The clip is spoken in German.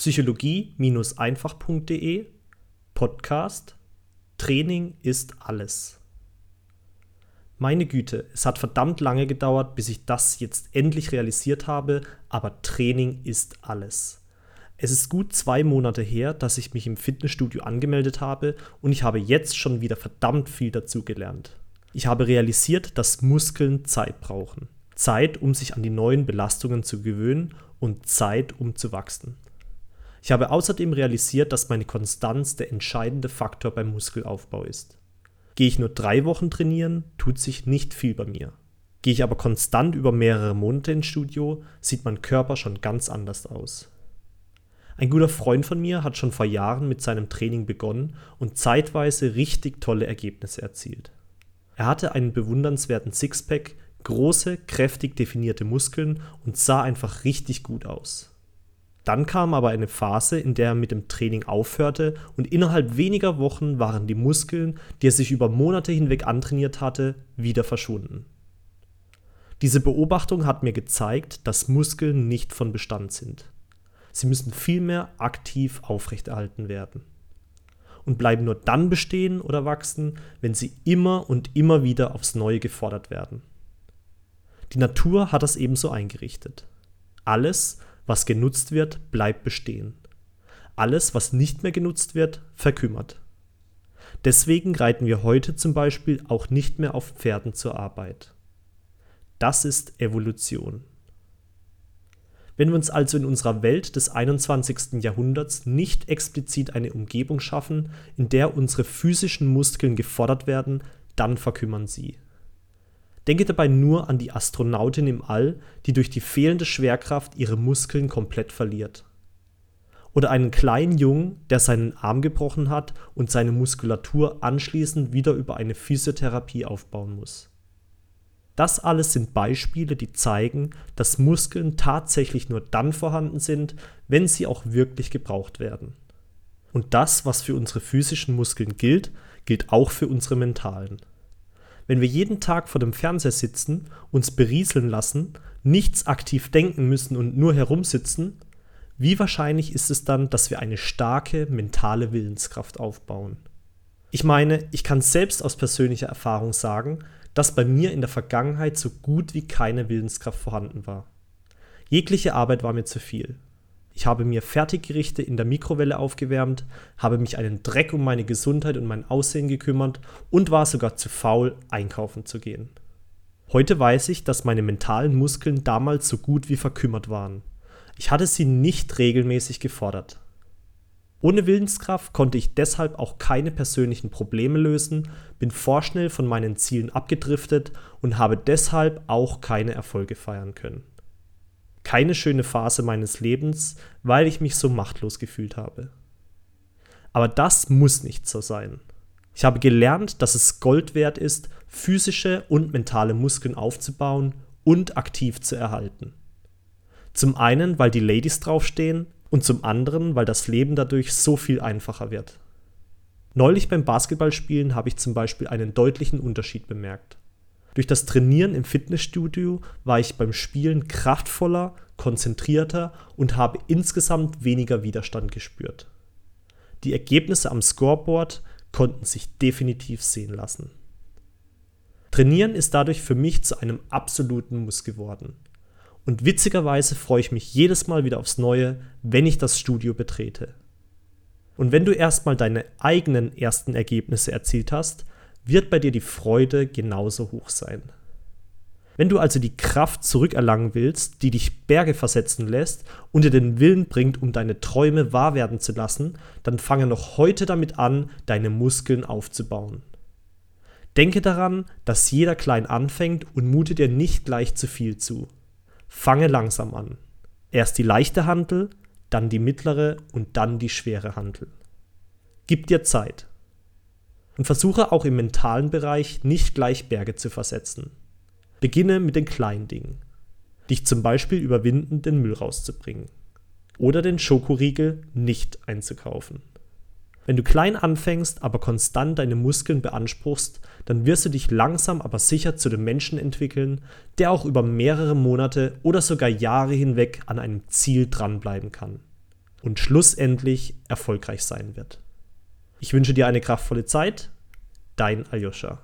psychologie-einfach.de Podcast Training ist alles. Meine Güte, es hat verdammt lange gedauert, bis ich das jetzt endlich realisiert habe, aber Training ist alles. Es ist gut zwei Monate her, dass ich mich im Fitnessstudio angemeldet habe und ich habe jetzt schon wieder verdammt viel dazu gelernt. Ich habe realisiert, dass Muskeln Zeit brauchen. Zeit, um sich an die neuen Belastungen zu gewöhnen und Zeit, um zu wachsen. Ich habe außerdem realisiert, dass meine Konstanz der entscheidende Faktor beim Muskelaufbau ist. Gehe ich nur drei Wochen trainieren, tut sich nicht viel bei mir. Gehe ich aber konstant über mehrere Monate ins Studio, sieht mein Körper schon ganz anders aus. Ein guter Freund von mir hat schon vor Jahren mit seinem Training begonnen und zeitweise richtig tolle Ergebnisse erzielt. Er hatte einen bewundernswerten Sixpack, große, kräftig definierte Muskeln und sah einfach richtig gut aus. Dann kam aber eine Phase, in der er mit dem Training aufhörte und innerhalb weniger Wochen waren die Muskeln, die er sich über Monate hinweg antrainiert hatte, wieder verschwunden. Diese Beobachtung hat mir gezeigt, dass Muskeln nicht von Bestand sind. Sie müssen vielmehr aktiv aufrechterhalten werden und bleiben nur dann bestehen oder wachsen, wenn sie immer und immer wieder aufs Neue gefordert werden. Die Natur hat das ebenso eingerichtet. Alles, was genutzt wird, bleibt bestehen. Alles, was nicht mehr genutzt wird, verkümmert. Deswegen reiten wir heute zum Beispiel auch nicht mehr auf Pferden zur Arbeit. Das ist Evolution. Wenn wir uns also in unserer Welt des 21. Jahrhunderts nicht explizit eine Umgebung schaffen, in der unsere physischen Muskeln gefordert werden, dann verkümmern sie. Denke dabei nur an die Astronautin im All, die durch die fehlende Schwerkraft ihre Muskeln komplett verliert. Oder einen kleinen Jungen, der seinen Arm gebrochen hat und seine Muskulatur anschließend wieder über eine Physiotherapie aufbauen muss. Das alles sind Beispiele, die zeigen, dass Muskeln tatsächlich nur dann vorhanden sind, wenn sie auch wirklich gebraucht werden. Und das, was für unsere physischen Muskeln gilt, gilt auch für unsere mentalen. Wenn wir jeden Tag vor dem Fernseher sitzen, uns berieseln lassen, nichts aktiv denken müssen und nur herumsitzen, wie wahrscheinlich ist es dann, dass wir eine starke mentale Willenskraft aufbauen? Ich meine, ich kann selbst aus persönlicher Erfahrung sagen, dass bei mir in der Vergangenheit so gut wie keine Willenskraft vorhanden war. Jegliche Arbeit war mir zu viel. Ich habe mir Fertiggerichte in der Mikrowelle aufgewärmt, habe mich einen Dreck um meine Gesundheit und mein Aussehen gekümmert und war sogar zu faul, einkaufen zu gehen. Heute weiß ich, dass meine mentalen Muskeln damals so gut wie verkümmert waren. Ich hatte sie nicht regelmäßig gefordert. Ohne Willenskraft konnte ich deshalb auch keine persönlichen Probleme lösen, bin vorschnell von meinen Zielen abgedriftet und habe deshalb auch keine Erfolge feiern können keine schöne Phase meines Lebens, weil ich mich so machtlos gefühlt habe. Aber das muss nicht so sein. Ich habe gelernt, dass es Gold wert ist, physische und mentale Muskeln aufzubauen und aktiv zu erhalten. Zum einen, weil die Ladies draufstehen und zum anderen, weil das Leben dadurch so viel einfacher wird. Neulich beim Basketballspielen habe ich zum Beispiel einen deutlichen Unterschied bemerkt. Durch das Trainieren im Fitnessstudio war ich beim Spielen kraftvoller, konzentrierter und habe insgesamt weniger Widerstand gespürt. Die Ergebnisse am Scoreboard konnten sich definitiv sehen lassen. Trainieren ist dadurch für mich zu einem absoluten Muss geworden. Und witzigerweise freue ich mich jedes Mal wieder aufs Neue, wenn ich das Studio betrete. Und wenn du erstmal deine eigenen ersten Ergebnisse erzielt hast, wird bei dir die Freude genauso hoch sein. Wenn du also die Kraft zurückerlangen willst, die dich Berge versetzen lässt und dir den Willen bringt, um deine Träume wahr werden zu lassen, dann fange noch heute damit an, deine Muskeln aufzubauen. Denke daran, dass jeder klein anfängt und mute dir nicht gleich zu viel zu. Fange langsam an. Erst die leichte Hantel, dann die mittlere und dann die schwere Hantel. Gib dir Zeit und versuche auch im mentalen Bereich nicht gleich Berge zu versetzen. Beginne mit den kleinen Dingen. Dich zum Beispiel überwinden, den Müll rauszubringen. Oder den Schokoriegel nicht einzukaufen. Wenn du klein anfängst, aber konstant deine Muskeln beanspruchst, dann wirst du dich langsam aber sicher zu dem Menschen entwickeln, der auch über mehrere Monate oder sogar Jahre hinweg an einem Ziel dranbleiben kann. und schlussendlich erfolgreich sein wird. Ich wünsche dir eine kraftvolle Zeit. Dein Aljoscha.